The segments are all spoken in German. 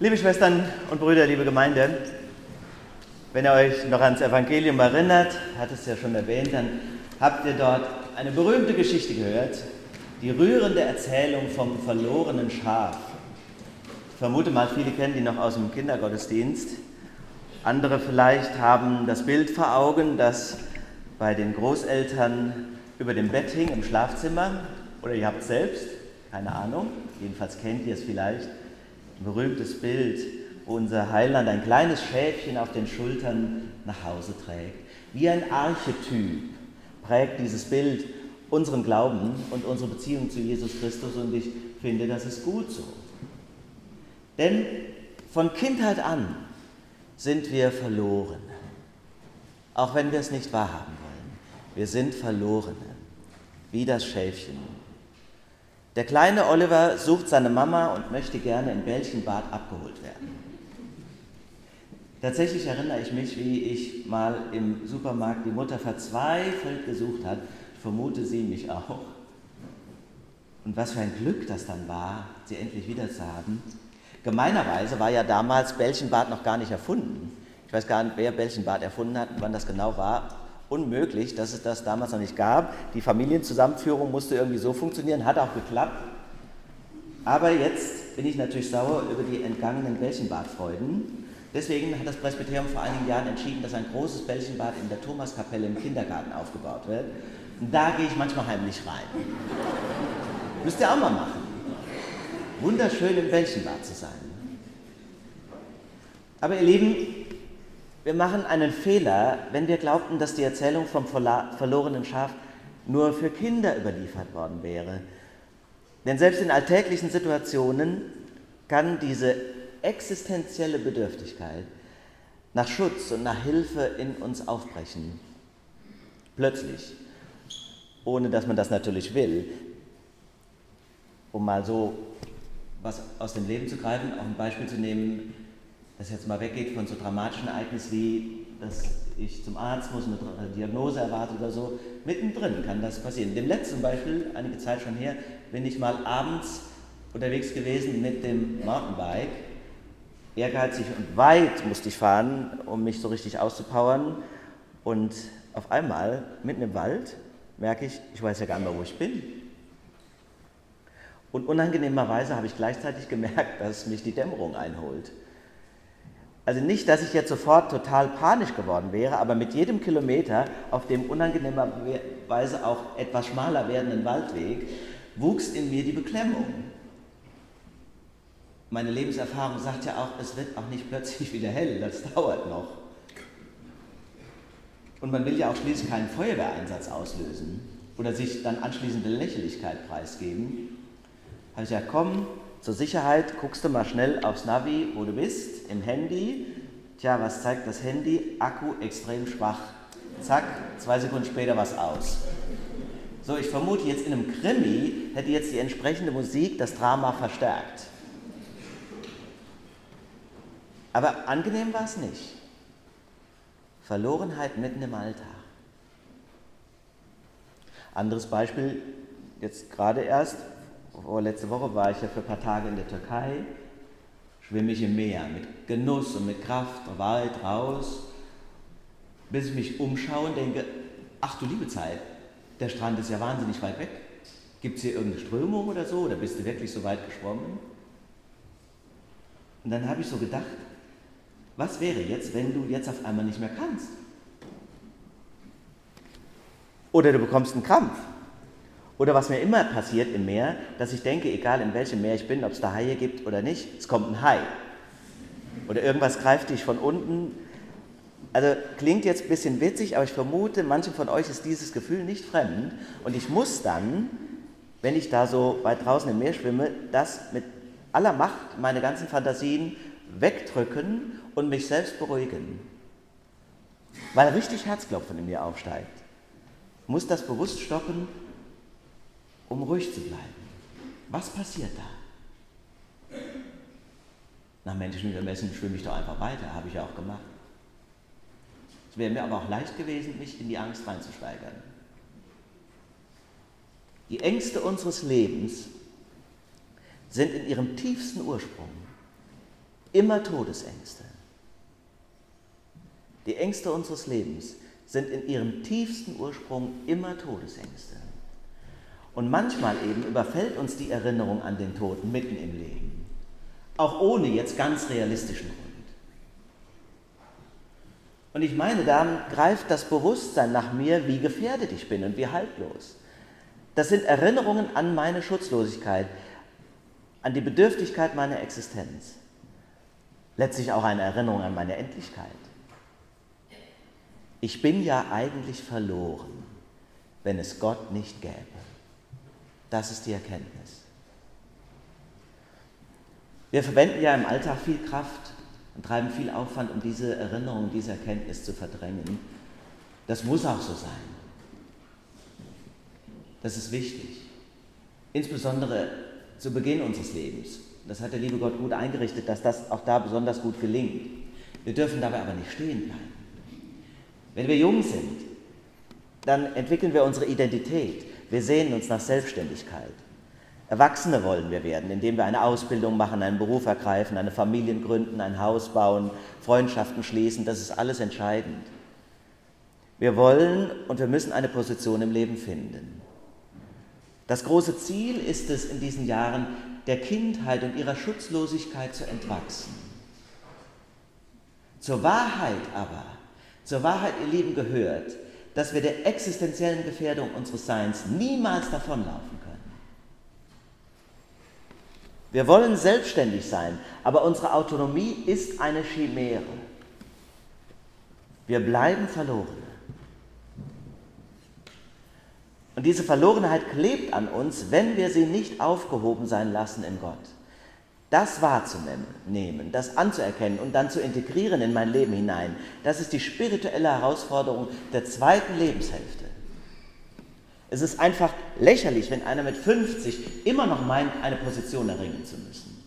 Liebe Schwestern und Brüder, liebe Gemeinde, wenn ihr euch noch ans Evangelium erinnert, hat es ja schon erwähnt, dann habt ihr dort eine berühmte Geschichte gehört, die rührende Erzählung vom verlorenen Schaf. Ich vermute mal, viele kennen die noch aus dem Kindergottesdienst. Andere vielleicht haben das Bild vor Augen, das bei den Großeltern über dem Bett hing im Schlafzimmer. Oder ihr habt es selbst, keine Ahnung, jedenfalls kennt ihr es vielleicht berühmtes Bild, wo unser Heiland ein kleines Schäfchen auf den Schultern nach Hause trägt. Wie ein Archetyp prägt dieses Bild unseren Glauben und unsere Beziehung zu Jesus Christus und ich finde, das ist gut so. Denn von Kindheit an sind wir verloren, auch wenn wir es nicht wahrhaben wollen. Wir sind Verlorene, wie das Schäfchen der kleine Oliver sucht seine Mama und möchte gerne in Bällchenbad abgeholt werden. Tatsächlich erinnere ich mich, wie ich mal im Supermarkt die Mutter verzweifelt gesucht hat. Ich vermute sie mich auch. Und was für ein Glück das dann war, sie endlich wieder zu haben. Gemeinerweise war ja damals Bällchenbad noch gar nicht erfunden. Ich weiß gar nicht, wer Bällchenbad erfunden hat und wann das genau war unmöglich, dass es das damals noch nicht gab. Die Familienzusammenführung musste irgendwie so funktionieren, hat auch geklappt. Aber jetzt bin ich natürlich sauer über die entgangenen Bällchenbadfreuden. Deswegen hat das Presbyterium vor einigen Jahren entschieden, dass ein großes Bällchenbad in der Thomaskapelle im Kindergarten aufgebaut wird. Und da gehe ich manchmal heimlich rein. Müsst ihr auch mal machen. Wunderschön im Bällchenbad zu sein. Aber ihr Lieben, wir machen einen Fehler, wenn wir glaubten, dass die Erzählung vom verlorenen Schaf nur für Kinder überliefert worden wäre. Denn selbst in alltäglichen Situationen kann diese existenzielle Bedürftigkeit nach Schutz und nach Hilfe in uns aufbrechen. Plötzlich, ohne dass man das natürlich will. Um mal so was aus dem Leben zu greifen, auch ein Beispiel zu nehmen, das jetzt mal weggeht von so dramatischen Ereignissen wie, dass ich zum Arzt muss, eine Diagnose erwarte oder so, mittendrin kann das passieren. Dem letzten Beispiel, einige Zeit schon her, bin ich mal abends unterwegs gewesen mit dem Mountainbike. Ehrgeizig und weit musste ich fahren, um mich so richtig auszupowern. Und auf einmal, mitten im Wald, merke ich, ich weiß ja gar nicht mehr, wo ich bin. Und unangenehmerweise habe ich gleichzeitig gemerkt, dass mich die Dämmerung einholt. Also nicht, dass ich jetzt sofort total panisch geworden wäre, aber mit jedem Kilometer auf dem unangenehmerweise auch etwas schmaler werdenden Waldweg wuchs in mir die Beklemmung. Meine Lebenserfahrung sagt ja auch, es wird auch nicht plötzlich wieder hell, das dauert noch. Und man will ja auch schließlich keinen Feuerwehreinsatz auslösen oder sich dann anschließende Lächerlichkeit preisgeben. Habe ich gesagt, komm, zur Sicherheit guckst du mal schnell aufs Navi, wo du bist, im Handy. Tja, was zeigt das Handy? Akku extrem schwach. Zack, zwei Sekunden später was aus. So, ich vermute jetzt in einem Krimi hätte jetzt die entsprechende Musik das Drama verstärkt. Aber angenehm war es nicht. Verlorenheit mitten im Alltag. Anderes Beispiel, jetzt gerade erst, letzte Woche war ich ja für ein paar Tage in der Türkei, schwimme ich im Meer mit Genuss und mit Kraft, weit raus, bis ich mich umschaue und denke, ach du liebe Zeit, der Strand ist ja wahnsinnig weit weg. Gibt es hier irgendeine Strömung oder so? Oder bist du wirklich so weit geschwommen? Und dann habe ich so gedacht, was wäre jetzt, wenn du jetzt auf einmal nicht mehr kannst? Oder du bekommst einen Krampf. Oder was mir immer passiert im Meer, dass ich denke, egal in welchem Meer ich bin, ob es da Haie gibt oder nicht, es kommt ein Hai. Oder irgendwas greift dich von unten. Also klingt jetzt ein bisschen witzig, aber ich vermute, manchen von euch ist dieses Gefühl nicht fremd. Und ich muss dann, wenn ich da so weit draußen im Meer schwimme, das mit aller Macht, meine ganzen Fantasien wegdrücken und mich selbst beruhigen. Weil richtig Herzklopfen in mir aufsteigt. Muss das bewusst stoppen um ruhig zu bleiben. Was passiert da? Nach menschlichem Ermessen schwimme ich doch einfach weiter, habe ich ja auch gemacht. Es wäre mir aber auch leicht gewesen, mich in die Angst reinzusteigern. Die Ängste unseres Lebens sind in ihrem tiefsten Ursprung immer Todesängste. Die Ängste unseres Lebens sind in ihrem tiefsten Ursprung immer Todesängste. Und manchmal eben überfällt uns die Erinnerung an den Tod mitten im Leben, auch ohne jetzt ganz realistischen Grund. Und ich meine, dann greift das Bewusstsein nach mir, wie gefährdet ich bin und wie haltlos. Das sind Erinnerungen an meine Schutzlosigkeit, an die Bedürftigkeit meiner Existenz. Letztlich auch eine Erinnerung an meine Endlichkeit. Ich bin ja eigentlich verloren, wenn es Gott nicht gäbe. Das ist die Erkenntnis. Wir verwenden ja im Alltag viel Kraft und treiben viel Aufwand, um diese Erinnerung, diese Erkenntnis zu verdrängen. Das muss auch so sein. Das ist wichtig. Insbesondere zu Beginn unseres Lebens. Das hat der liebe Gott gut eingerichtet, dass das auch da besonders gut gelingt. Wir dürfen dabei aber nicht stehen bleiben. Wenn wir jung sind, dann entwickeln wir unsere Identität. Wir sehnen uns nach Selbstständigkeit. Erwachsene wollen wir werden, indem wir eine Ausbildung machen, einen Beruf ergreifen, eine Familie gründen, ein Haus bauen, Freundschaften schließen. Das ist alles entscheidend. Wir wollen und wir müssen eine Position im Leben finden. Das große Ziel ist es in diesen Jahren, der Kindheit und ihrer Schutzlosigkeit zu entwachsen. Zur Wahrheit aber, zur Wahrheit, ihr Lieben, gehört, dass wir der existenziellen Gefährdung unseres Seins niemals davonlaufen können. Wir wollen selbstständig sein, aber unsere Autonomie ist eine Chimäre. Wir bleiben verloren. Und diese Verlorenheit klebt an uns, wenn wir sie nicht aufgehoben sein lassen in Gott. Das wahrzunehmen, das anzuerkennen und dann zu integrieren in mein Leben hinein, das ist die spirituelle Herausforderung der zweiten Lebenshälfte. Es ist einfach lächerlich, wenn einer mit 50 immer noch meint, eine Position erringen zu müssen.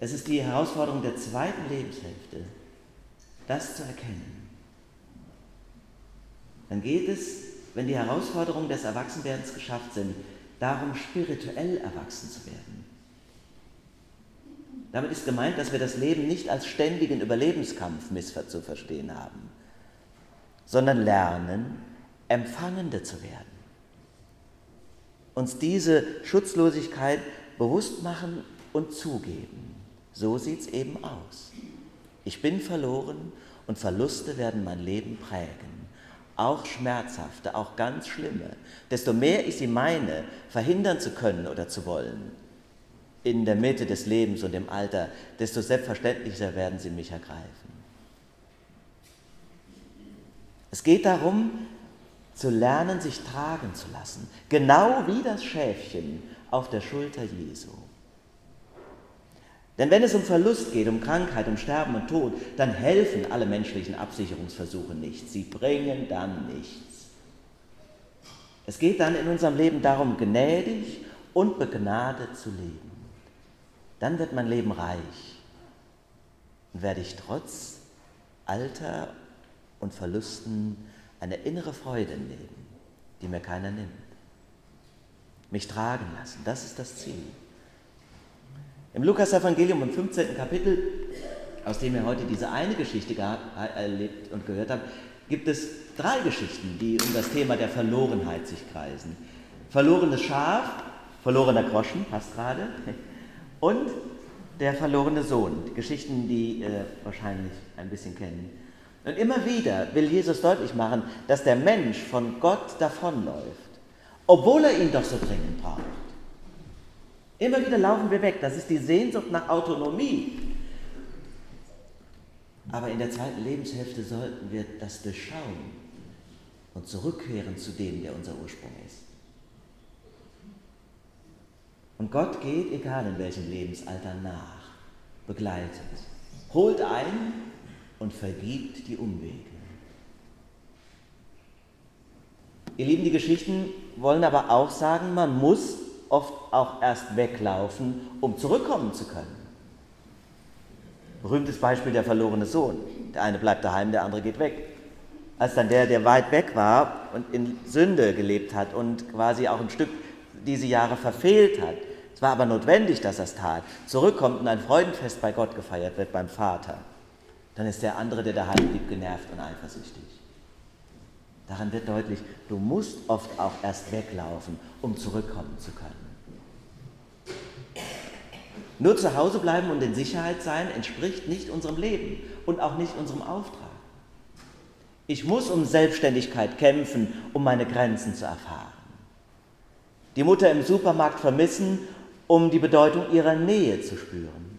Es ist die Herausforderung der zweiten Lebenshälfte, das zu erkennen. Dann geht es wenn die Herausforderungen des Erwachsenwerdens geschafft sind, darum spirituell erwachsen zu werden. Damit ist gemeint, dass wir das Leben nicht als ständigen Überlebenskampf zu verstehen haben, sondern lernen, Empfangende zu werden. Uns diese Schutzlosigkeit bewusst machen und zugeben. So sieht es eben aus. Ich bin verloren und Verluste werden mein Leben prägen auch schmerzhafte, auch ganz schlimme, desto mehr ich sie meine, verhindern zu können oder zu wollen, in der Mitte des Lebens und im Alter, desto selbstverständlicher werden sie mich ergreifen. Es geht darum, zu lernen, sich tragen zu lassen, genau wie das Schäfchen auf der Schulter Jesu. Denn wenn es um Verlust geht, um Krankheit, um Sterben und Tod, dann helfen alle menschlichen Absicherungsversuche nichts. Sie bringen dann nichts. Es geht dann in unserem Leben darum, gnädig und begnadet zu leben. Dann wird mein Leben reich und werde ich trotz Alter und Verlusten eine innere Freude im Leben, die mir keiner nimmt. Mich tragen lassen, das ist das Ziel. Im Lukas-Evangelium im 15. Kapitel, aus dem wir heute diese eine Geschichte erlebt und gehört haben, gibt es drei Geschichten, die um das Thema der Verlorenheit sich kreisen. Verlorenes Schaf, verlorener Groschen, passt gerade, und der verlorene Sohn. Geschichten, die äh, wahrscheinlich ein bisschen kennen. Und immer wieder will Jesus deutlich machen, dass der Mensch von Gott davonläuft, obwohl er ihn doch so dringend braucht. Immer wieder laufen wir weg. Das ist die Sehnsucht nach Autonomie. Aber in der zweiten Lebenshälfte sollten wir das durchschauen und zurückkehren zu dem, der unser Ursprung ist. Und Gott geht, egal in welchem Lebensalter, nach, begleitet, holt ein und vergibt die Umwege. Ihr Lieben, die Geschichten wollen aber auch sagen, man muss oft auch erst weglaufen, um zurückkommen zu können. Berühmtes Beispiel der verlorene Sohn. Der eine bleibt daheim, der andere geht weg. Als dann der, der weit weg war und in Sünde gelebt hat und quasi auch ein Stück diese Jahre verfehlt hat, Es war aber notwendig, dass er es tat. Zurückkommt und ein Freudenfest bei Gott gefeiert wird, beim Vater. Dann ist der andere, der daheim blieb, genervt und eifersüchtig. Daran wird deutlich, du musst oft auch erst weglaufen, um zurückkommen zu können. Nur zu Hause bleiben und in Sicherheit sein entspricht nicht unserem Leben und auch nicht unserem Auftrag. Ich muss um Selbstständigkeit kämpfen, um meine Grenzen zu erfahren. Die Mutter im Supermarkt vermissen, um die Bedeutung ihrer Nähe zu spüren.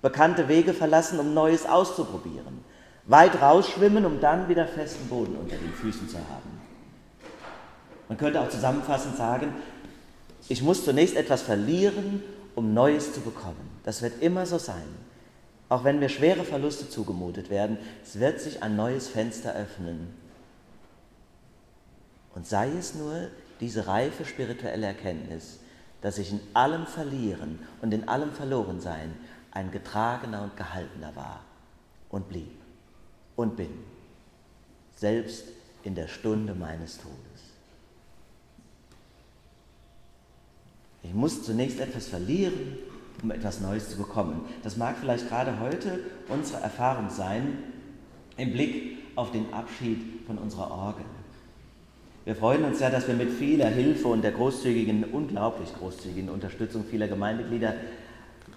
Bekannte Wege verlassen, um Neues auszuprobieren. Weit rausschwimmen, um dann wieder festen Boden unter den Füßen zu haben. Man könnte auch zusammenfassend sagen, ich muss zunächst etwas verlieren, um Neues zu bekommen. Das wird immer so sein. Auch wenn mir schwere Verluste zugemutet werden, es wird sich ein neues Fenster öffnen. Und sei es nur diese reife spirituelle Erkenntnis, dass ich in allem Verlieren und in allem Verlorensein ein getragener und gehaltener war und blieb und bin, selbst in der Stunde meines Todes. Ich muss zunächst etwas verlieren, um etwas Neues zu bekommen. Das mag vielleicht gerade heute unsere Erfahrung sein im Blick auf den Abschied von unserer Orgel. Wir freuen uns ja, dass wir mit vieler Hilfe und der großzügigen, unglaublich großzügigen Unterstützung vieler Gemeindeglieder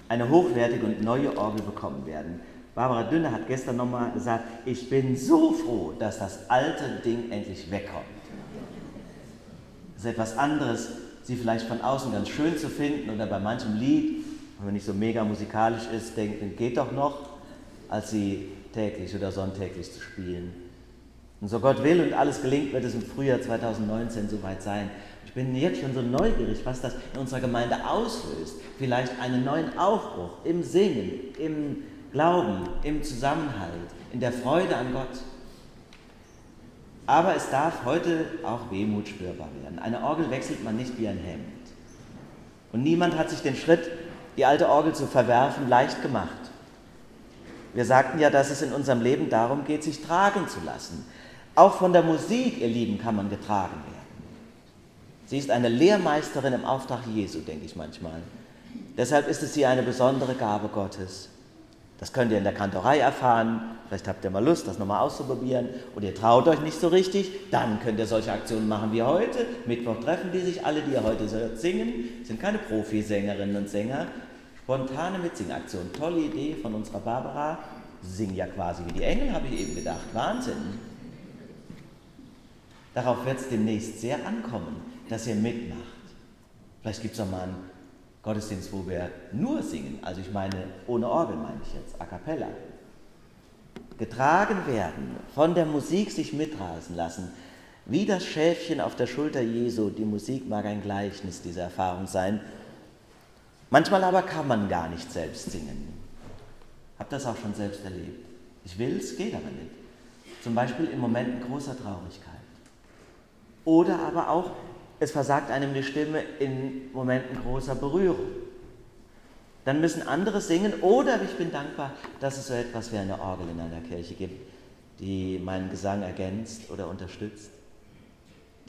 eine hochwertige und neue Orgel bekommen werden. Barbara Dünne hat gestern nochmal gesagt, ich bin so froh, dass das alte Ding endlich wegkommt. Das ist etwas anderes, sie vielleicht von außen ganz schön zu finden oder bei manchem Lied wenn man nicht so mega musikalisch ist, denkt, dann geht doch noch, als sie täglich oder sonntäglich zu spielen. Und so Gott will und alles gelingt, wird es im Frühjahr 2019 soweit sein. Ich bin jetzt schon so neugierig, was das in unserer Gemeinde auslöst. Vielleicht einen neuen Aufbruch im Singen, im Glauben, im Zusammenhalt, in der Freude an Gott. Aber es darf heute auch Wehmut spürbar werden. Eine Orgel wechselt man nicht wie ein Hemd. Und niemand hat sich den Schritt die alte Orgel zu verwerfen, leicht gemacht. Wir sagten ja, dass es in unserem Leben darum geht, sich tragen zu lassen. Auch von der Musik, ihr Lieben, kann man getragen werden. Sie ist eine Lehrmeisterin im Auftrag Jesu, denke ich manchmal. Deshalb ist es sie eine besondere Gabe Gottes. Das könnt ihr in der Kantorei erfahren. Vielleicht habt ihr mal Lust, das nochmal auszuprobieren. Oder ihr traut euch nicht so richtig. Dann könnt ihr solche Aktionen machen wie heute. Mittwoch treffen die sich alle, die ihr heute singen. Sind keine Profisängerinnen und Sänger, Spontane Mitsingaktion, tolle Idee von unserer Barbara. Sing ja quasi wie die Engel, habe ich eben gedacht. Wahnsinn. Darauf wird es demnächst sehr ankommen, dass ihr mitmacht. Vielleicht gibt es noch mal einen Gottesdienst, wo wir nur singen. Also ich meine, ohne Orgel meine ich jetzt, a cappella. Getragen werden, von der Musik sich mitrasen lassen, wie das Schäfchen auf der Schulter Jesu. Die Musik mag ein Gleichnis dieser Erfahrung sein. Manchmal aber kann man gar nicht selbst singen. Hab das auch schon selbst erlebt. Ich will es, geht aber nicht. Zum Beispiel in Momenten großer Traurigkeit. Oder aber auch, es versagt einem die Stimme in Momenten großer Berührung. Dann müssen andere singen oder ich bin dankbar, dass es so etwas wie eine Orgel in einer Kirche gibt, die meinen Gesang ergänzt oder unterstützt.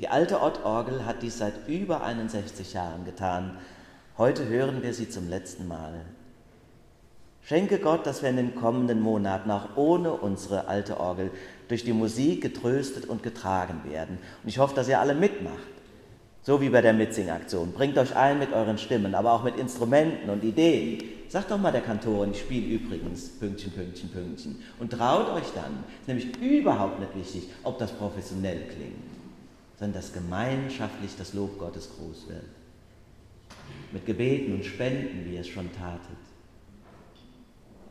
Die alte Ottorgel hat dies seit über 61 Jahren getan Heute hören wir sie zum letzten Mal. Schenke Gott, dass wir in den kommenden Monaten auch ohne unsere alte Orgel durch die Musik getröstet und getragen werden. Und ich hoffe, dass ihr alle mitmacht. So wie bei der Mitsingaktion. Bringt euch ein mit euren Stimmen, aber auch mit Instrumenten und Ideen. Sagt doch mal der Kantorin, ich spiele übrigens Pünktchen, Pünktchen, Pünktchen. Und traut euch dann. Ist nämlich überhaupt nicht wichtig, ob das professionell klingt, sondern dass gemeinschaftlich das Lob Gottes groß wird mit Gebeten und Spenden, wie ihr es schon tatet.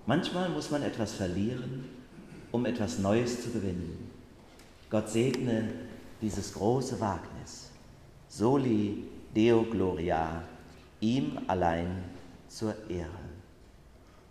Manchmal muss man etwas verlieren, um etwas Neues zu gewinnen. Gott segne dieses große Wagnis. Soli Deo Gloria, ihm allein zur Ehre.